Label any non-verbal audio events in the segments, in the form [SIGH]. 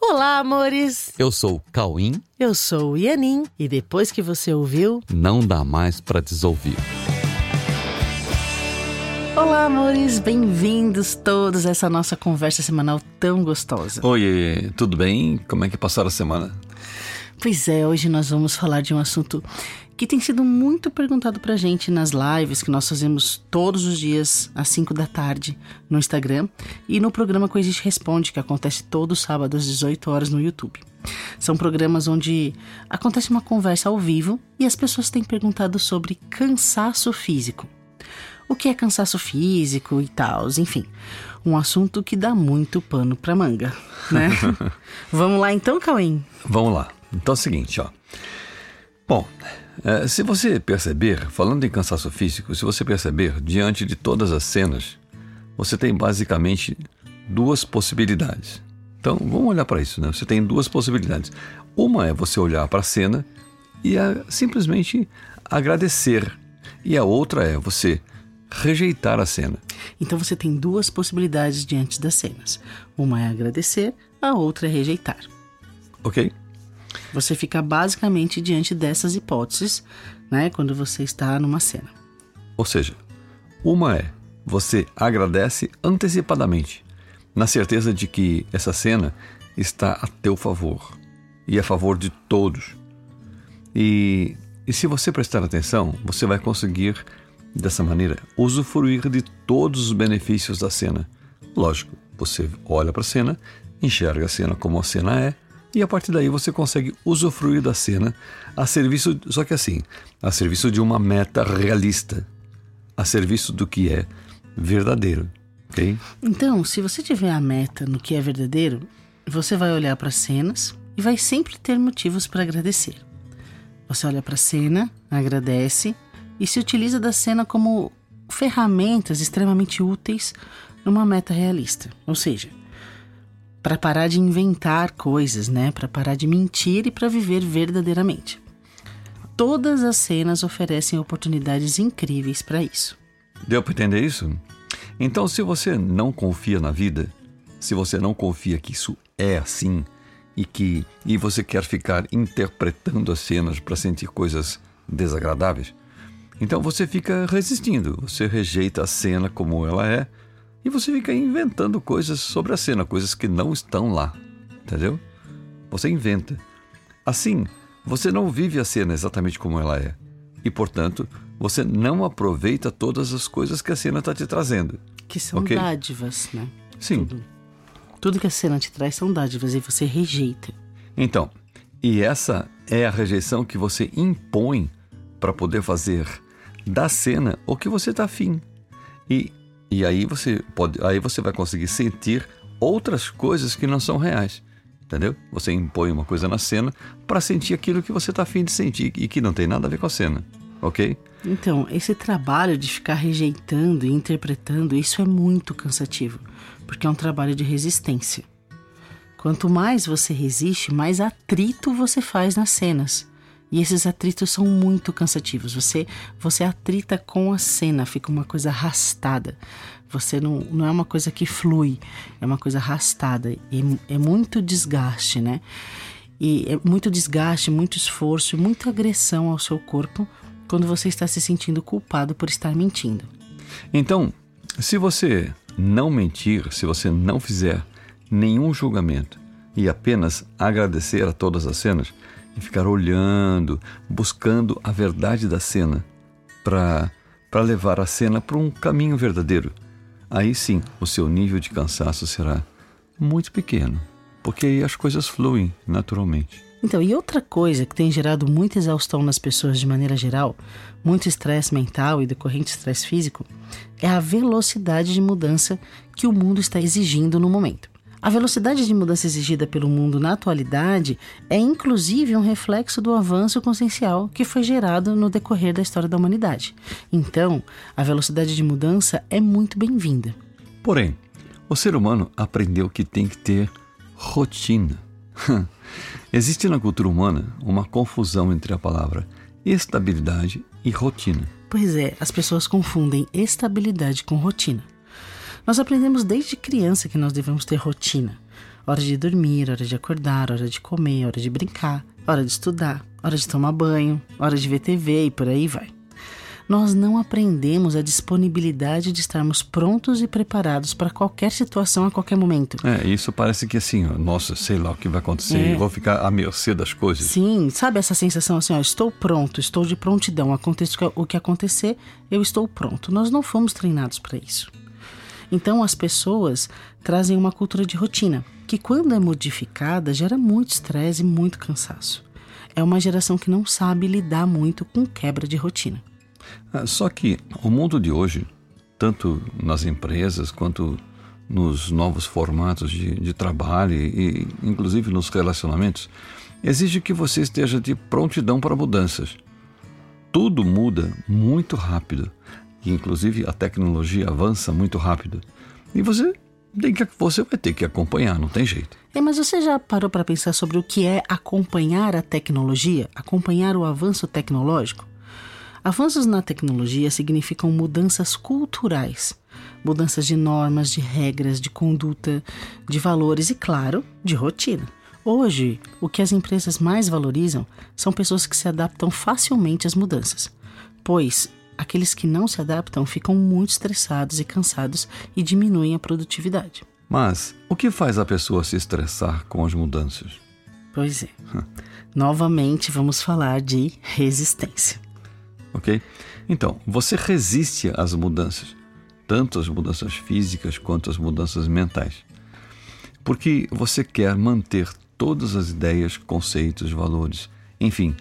Olá, amores! Eu sou o Cauim. Eu sou o Ianin. E depois que você ouviu, Não dá mais pra desouvir. Olá, amores! Bem-vindos todos a essa nossa conversa semanal tão gostosa. Oi, tudo bem? Como é que passaram a semana? Pois é, hoje nós vamos falar de um assunto que tem sido muito perguntado pra gente nas lives que nós fazemos todos os dias às 5 da tarde no Instagram e no programa Coexiste Responde, que acontece todo sábado às 18 horas no YouTube. São programas onde acontece uma conversa ao vivo e as pessoas têm perguntado sobre cansaço físico. O que é cansaço físico e tal, enfim. Um assunto que dá muito pano pra manga, né? [LAUGHS] Vamos lá então, Cauim? Vamos lá. Então é o seguinte, ó. Bom, é, se você perceber, falando em cansaço físico, se você perceber, diante de todas as cenas, você tem basicamente duas possibilidades. Então, vamos olhar para isso, né? Você tem duas possibilidades. Uma é você olhar para a cena e a, simplesmente agradecer. E a outra é você rejeitar a cena. Então você tem duas possibilidades diante das cenas. Uma é agradecer, a outra é rejeitar. Ok? Você fica basicamente diante dessas hipóteses, né, quando você está numa cena. Ou seja, uma é você agradece antecipadamente, na certeza de que essa cena está a teu favor e a favor de todos. E, e se você prestar atenção, você vai conseguir, dessa maneira, usufruir de todos os benefícios da cena. Lógico, você olha para a cena, enxerga a cena como a cena é, e a partir daí você consegue usufruir da cena a serviço, só que assim, a serviço de uma meta realista, a serviço do que é verdadeiro, ok? Então, se você tiver a meta no que é verdadeiro, você vai olhar para as cenas e vai sempre ter motivos para agradecer. Você olha para a cena, agradece e se utiliza da cena como ferramentas extremamente úteis numa meta realista. Ou seja, para parar de inventar coisas, né? Para parar de mentir e para viver verdadeiramente. Todas as cenas oferecem oportunidades incríveis para isso. Deu para entender isso? Então, se você não confia na vida, se você não confia que isso é assim e que e você quer ficar interpretando as cenas para sentir coisas desagradáveis, então você fica resistindo, você rejeita a cena como ela é e você fica inventando coisas sobre a cena, coisas que não estão lá, entendeu? Você inventa. Assim, você não vive a cena exatamente como ela é e, portanto, você não aproveita todas as coisas que a cena está te trazendo. Que são Ok. dádivas, né? Sim. Tudo. Tudo que a cena te traz são dádivas e você rejeita. Então, e essa é a rejeição que você impõe para poder fazer da cena o que você está afim. E, e aí você pode, aí você vai conseguir sentir outras coisas que não são reais. Entendeu? Você impõe uma coisa na cena para sentir aquilo que você está afim de sentir e que não tem nada a ver com a cena. Ok? Então, esse trabalho de ficar rejeitando e interpretando, isso é muito cansativo, porque é um trabalho de resistência. Quanto mais você resiste, mais atrito você faz nas cenas. E esses atritos são muito cansativos. Você você atrita com a cena, fica uma coisa arrastada. Você não, não é uma coisa que flui, é uma coisa arrastada. E é muito desgaste, né? E é muito desgaste, muito esforço muita agressão ao seu corpo quando você está se sentindo culpado por estar mentindo. Então, se você não mentir, se você não fizer nenhum julgamento e apenas agradecer a todas as cenas e ficar olhando, buscando a verdade da cena para levar a cena para um caminho verdadeiro, aí sim o seu nível de cansaço será muito pequeno, porque aí as coisas fluem naturalmente. Então, e outra coisa que tem gerado muita exaustão nas pessoas de maneira geral, muito estresse mental e decorrente estresse físico, é a velocidade de mudança que o mundo está exigindo no momento. A velocidade de mudança exigida pelo mundo na atualidade é inclusive um reflexo do avanço consciencial que foi gerado no decorrer da história da humanidade. Então, a velocidade de mudança é muito bem-vinda. Porém, o ser humano aprendeu que tem que ter rotina. [LAUGHS] Existe na cultura humana uma confusão entre a palavra estabilidade e rotina. Pois é, as pessoas confundem estabilidade com rotina. Nós aprendemos desde criança que nós devemos ter rotina. Hora de dormir, hora de acordar, hora de comer, hora de brincar, hora de estudar, hora de tomar banho, hora de ver TV e por aí vai nós não aprendemos a disponibilidade de estarmos prontos e preparados para qualquer situação a qualquer momento. É, isso parece que assim, ó, nossa, sei lá o que vai acontecer, é. vou ficar à mercê das coisas. Sim, sabe essa sensação assim, ó, estou pronto, estou de prontidão, aconteça o que acontecer, eu estou pronto. Nós não fomos treinados para isso. Então as pessoas trazem uma cultura de rotina, que quando é modificada gera muito estresse e muito cansaço. É uma geração que não sabe lidar muito com quebra de rotina. Ah, só que o mundo de hoje, tanto nas empresas quanto nos novos formatos de, de trabalho e, inclusive nos relacionamentos, exige que você esteja de prontidão para mudanças. Tudo muda muito rápido, e inclusive a tecnologia avança muito rápido. E você tem que, você vai ter que acompanhar, não tem jeito. É, mas você já parou para pensar sobre o que é acompanhar a tecnologia, acompanhar o avanço tecnológico? Avanços na tecnologia significam mudanças culturais, mudanças de normas, de regras, de conduta, de valores e, claro, de rotina. Hoje, o que as empresas mais valorizam são pessoas que se adaptam facilmente às mudanças, pois aqueles que não se adaptam ficam muito estressados e cansados e diminuem a produtividade. Mas o que faz a pessoa se estressar com as mudanças? Pois é. Novamente vamos falar de resistência ok? Então, você resiste às mudanças, tanto as mudanças físicas quanto as mudanças mentais, porque você quer manter todas as ideias, conceitos, valores, enfim,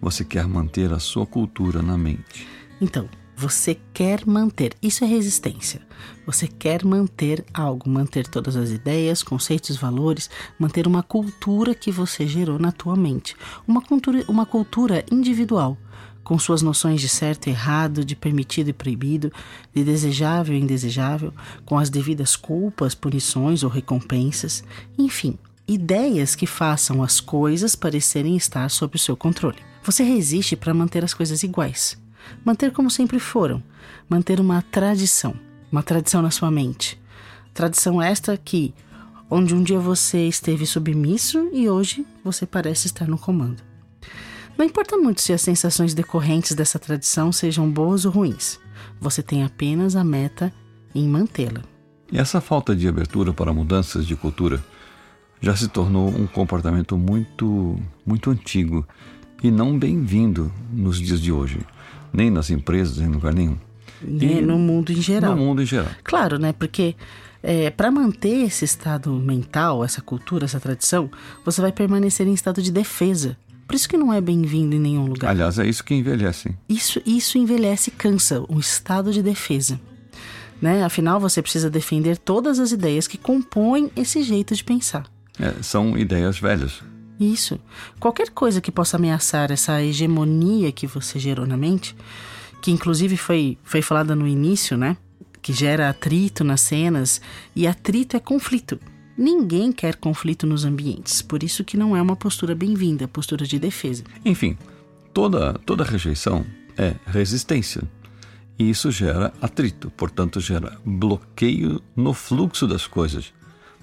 você quer manter a sua cultura na mente. Então, você quer manter, isso é resistência. Você quer manter algo, manter todas as ideias, conceitos, valores, manter uma cultura que você gerou na tua mente, uma cultura, uma cultura individual, com suas noções de certo e errado, de permitido e proibido, de desejável e indesejável, com as devidas culpas, punições ou recompensas, enfim, ideias que façam as coisas parecerem estar sob o seu controle. Você resiste para manter as coisas iguais, manter como sempre foram, manter uma tradição, uma tradição na sua mente. Tradição esta que, onde um dia você esteve submisso e hoje você parece estar no comando. Não importa muito se as sensações decorrentes dessa tradição sejam boas ou ruins, você tem apenas a meta em mantê-la. E essa falta de abertura para mudanças de cultura já se tornou um comportamento muito, muito antigo e não bem-vindo nos dias de hoje, nem nas empresas, em lugar nenhum. E no mundo em geral. No mundo em geral. Claro, né? Porque é, para manter esse estado mental, essa cultura, essa tradição, você vai permanecer em estado de defesa. Por isso que não é bem-vindo em nenhum lugar. Aliás, é isso que envelhece. Isso, isso envelhece e cansa, um estado de defesa. Né? Afinal, você precisa defender todas as ideias que compõem esse jeito de pensar. É, são ideias velhas. Isso. Qualquer coisa que possa ameaçar essa hegemonia que você gerou na mente, que inclusive foi, foi falada no início, né? Que gera atrito nas cenas, e atrito é conflito. Ninguém quer conflito nos ambientes, por isso que não é uma postura bem-vinda, postura de defesa. Enfim, toda, toda rejeição é resistência. E isso gera atrito, portanto, gera bloqueio no fluxo das coisas.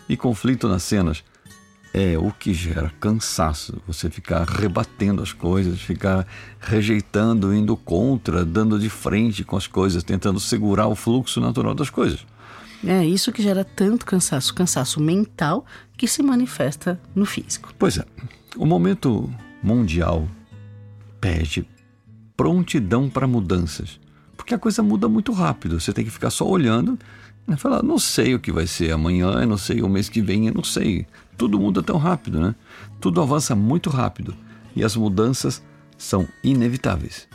E conflito nas cenas é o que gera cansaço. Você ficar rebatendo as coisas, ficar rejeitando, indo contra, dando de frente com as coisas, tentando segurar o fluxo natural das coisas. É isso que gera tanto cansaço, cansaço mental que se manifesta no físico. Pois é. O momento mundial pede prontidão para mudanças, porque a coisa muda muito rápido. Você tem que ficar só olhando e falar: não sei o que vai ser amanhã, eu não sei o mês que vem, eu não sei. Tudo muda tão rápido, né? Tudo avança muito rápido e as mudanças são inevitáveis.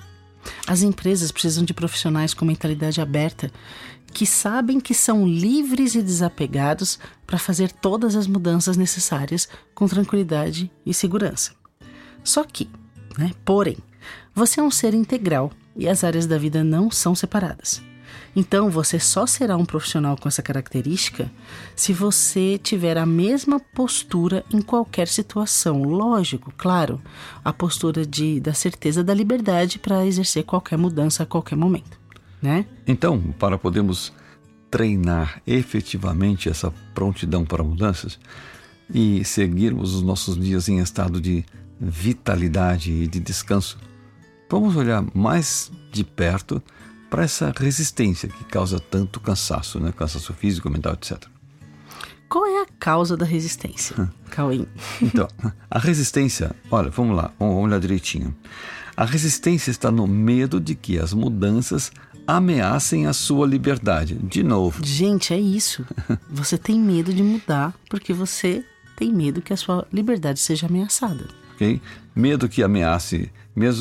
As empresas precisam de profissionais com mentalidade aberta que sabem que são livres e desapegados para fazer todas as mudanças necessárias com tranquilidade e segurança. Só que, né, porém, você é um ser integral e as áreas da vida não são separadas. Então, você só será um profissional com essa característica se você tiver a mesma postura em qualquer situação. Lógico, claro, a postura de, da certeza da liberdade para exercer qualquer mudança a qualquer momento né? Então, para podermos treinar efetivamente essa prontidão para mudanças, e seguirmos os nossos dias em estado de vitalidade e de descanso, vamos olhar mais de perto para essa resistência que causa tanto cansaço, né? cansaço físico, mental, etc. Qual é a causa da resistência, [LAUGHS] Cauim? Então, a resistência, olha, vamos lá, vamos olhar direitinho. A resistência está no medo de que as mudanças ameacem a sua liberdade. De novo. Gente, é isso. Você tem medo de mudar porque você tem medo que a sua liberdade seja ameaçada. Ok? Medo que ameace,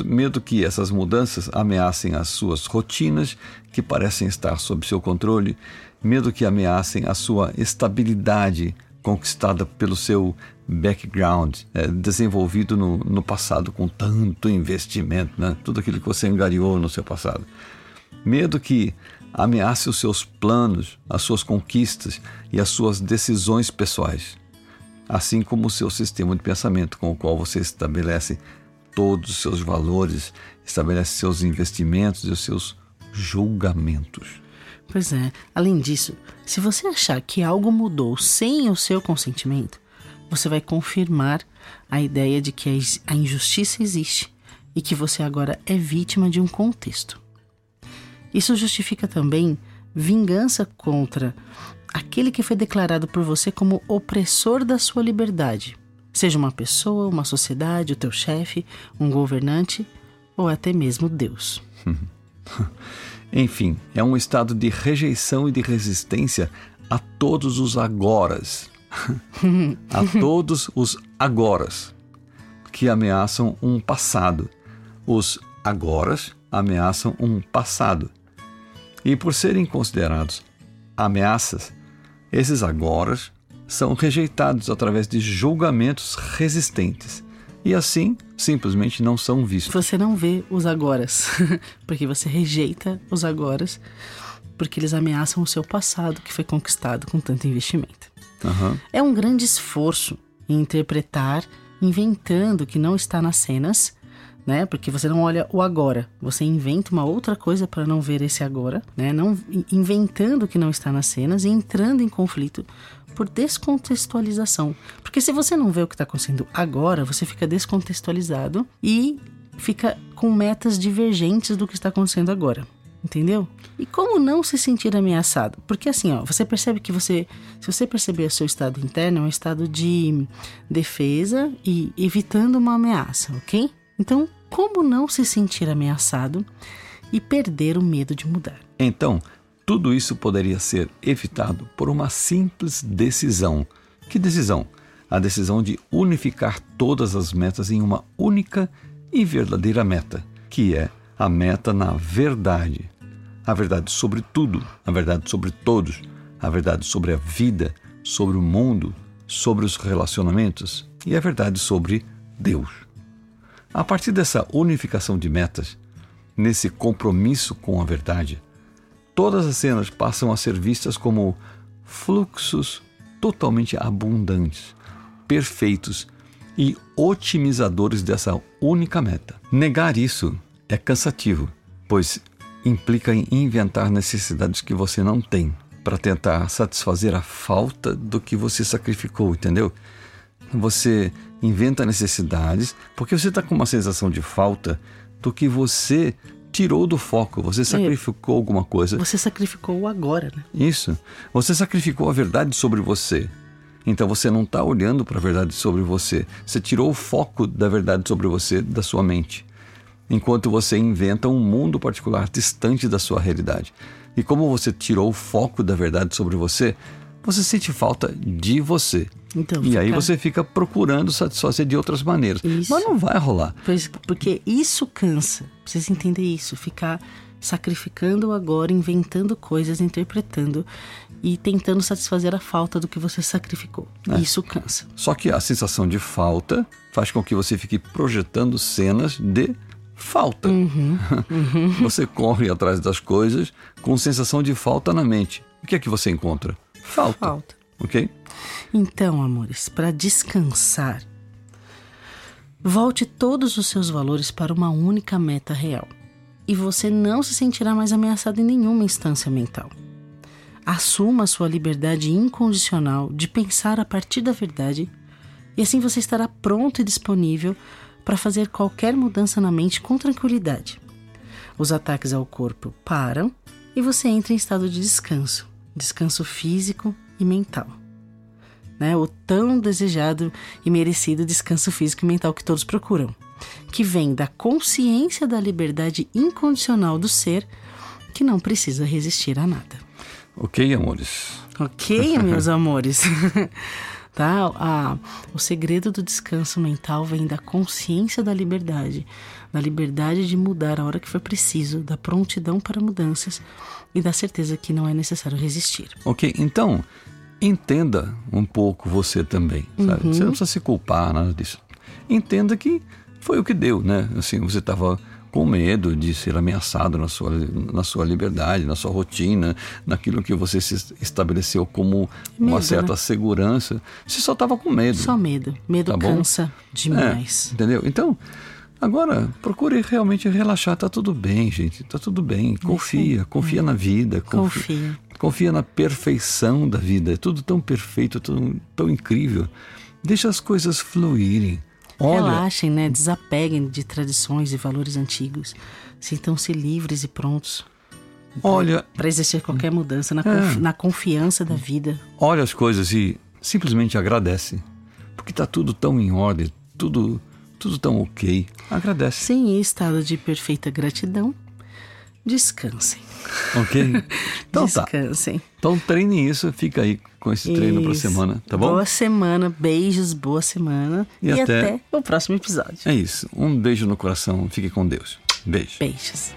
medo que essas mudanças ameacem as suas rotinas que parecem estar sob seu controle, medo que ameacem a sua estabilidade conquistada pelo seu background, é, desenvolvido no, no passado com tanto investimento, né? tudo aquilo que você engariou no seu passado. Medo que ameace os seus planos, as suas conquistas e as suas decisões pessoais, assim como o seu sistema de pensamento com o qual você estabelece todos os seus valores, estabelece seus investimentos e os seus julgamentos. Pois é. Além disso, se você achar que algo mudou sem o seu consentimento, você vai confirmar a ideia de que a injustiça existe e que você agora é vítima de um contexto. Isso justifica também vingança contra aquele que foi declarado por você como opressor da sua liberdade, seja uma pessoa, uma sociedade, o teu chefe, um governante ou até mesmo Deus. [LAUGHS] Enfim, é um estado de rejeição e de resistência a todos os agoras. [LAUGHS] a [LAUGHS] todos os agoras que ameaçam um passado. Os agoras ameaçam um passado. E por serem considerados ameaças, esses agoras são rejeitados através de julgamentos resistentes e assim simplesmente não são vistos. Você não vê os agoras, [LAUGHS] porque você rejeita os agoras, porque eles ameaçam o seu passado que foi conquistado com tanto investimento. Uhum. É um grande esforço em interpretar, inventando que não está nas cenas, né? Porque você não olha o agora, você inventa uma outra coisa para não ver esse agora, né? Não inventando que não está nas cenas e entrando em conflito por descontextualização. Porque se você não vê o que está acontecendo agora, você fica descontextualizado e fica com metas divergentes do que está acontecendo agora. Entendeu? E como não se sentir ameaçado? Porque assim, ó, você percebe que você, se você perceber o seu estado interno, é um estado de defesa e evitando uma ameaça, ok? Então, como não se sentir ameaçado e perder o medo de mudar? Então, tudo isso poderia ser evitado por uma simples decisão. Que decisão? A decisão de unificar todas as metas em uma única e verdadeira meta, que é a meta na verdade. A verdade sobre tudo, a verdade sobre todos, a verdade sobre a vida, sobre o mundo, sobre os relacionamentos e a verdade sobre Deus. A partir dessa unificação de metas, nesse compromisso com a verdade, todas as cenas passam a ser vistas como fluxos totalmente abundantes, perfeitos e otimizadores dessa única meta. Negar isso é cansativo, pois implica em inventar necessidades que você não tem para tentar satisfazer a falta do que você sacrificou, entendeu? Você inventa necessidades porque você está com uma sensação de falta do que você tirou do foco, você sacrificou é. alguma coisa. Você sacrificou o agora, né? Isso. Você sacrificou a verdade sobre você. Então você não está olhando para a verdade sobre você. Você tirou o foco da verdade sobre você da sua mente. Enquanto você inventa um mundo particular distante da sua realidade. E como você tirou o foco da verdade sobre você, você sente falta de você. Então, e fica... aí você fica procurando satisfazer de outras maneiras. Isso. Mas não vai rolar. Pois, porque isso cansa. Precisa entender isso. Ficar sacrificando agora, inventando coisas, interpretando e tentando satisfazer a falta do que você sacrificou. É. Isso cansa. Só que a sensação de falta faz com que você fique projetando cenas de falta. Uhum, [LAUGHS] uhum. você corre atrás das coisas com sensação de falta na mente. O que é que você encontra? Falta. Falta. Ok? Então, amores, para descansar, volte todos os seus valores para uma única meta real. E você não se sentirá mais ameaçado em nenhuma instância mental. Assuma a sua liberdade incondicional de pensar a partir da verdade, e assim você estará pronto e disponível para fazer qualquer mudança na mente com tranquilidade. Os ataques ao corpo param e você entra em estado de descanso, descanso físico e mental. Né? O tão desejado e merecido descanso físico e mental que todos procuram, que vem da consciência da liberdade incondicional do ser que não precisa resistir a nada. Ok, amores. Ok, meus [LAUGHS] amores. [LAUGHS] tá? A, o segredo do descanso mental vem da consciência da liberdade, da liberdade de mudar a hora que for preciso, da prontidão para mudanças e da certeza que não é necessário resistir. Ok, então entenda um pouco você também, sabe? Uhum. Você não precisa se culpar, nada disso. Entenda que foi o que deu, né? Assim, você estava com medo de ser ameaçado na sua, na sua liberdade, na sua rotina, naquilo que você se estabeleceu como medo, uma certa né? segurança. Você só estava com medo. Só medo. Medo tá cansa demais. É, entendeu? Então, agora, procure realmente relaxar. Tá tudo bem, gente. Tá tudo bem. Confia. Sim. Confia é. na vida. Confia. confia. Confia na perfeição da vida. É tudo tão perfeito, tão, tão incrível. Deixa as coisas fluírem. Olha, Relaxem, né? Desapeguem de tradições e valores antigos. Sintam-se livres e prontos. Olha. Para exercer qualquer mudança na, é, na confiança da vida. Olha as coisas e simplesmente agradece. Porque está tudo tão em ordem, tudo, tudo tão ok. Agradece. Sim, em estado de perfeita gratidão, descansem. Ok? [LAUGHS] Então tá. Descansem. tá. Então treine isso, fica aí com esse treino para semana, tá bom? Boa semana, beijos, boa semana. E, e até... até o próximo episódio. É isso. Um beijo no coração, fique com Deus. Beijo. Beijos.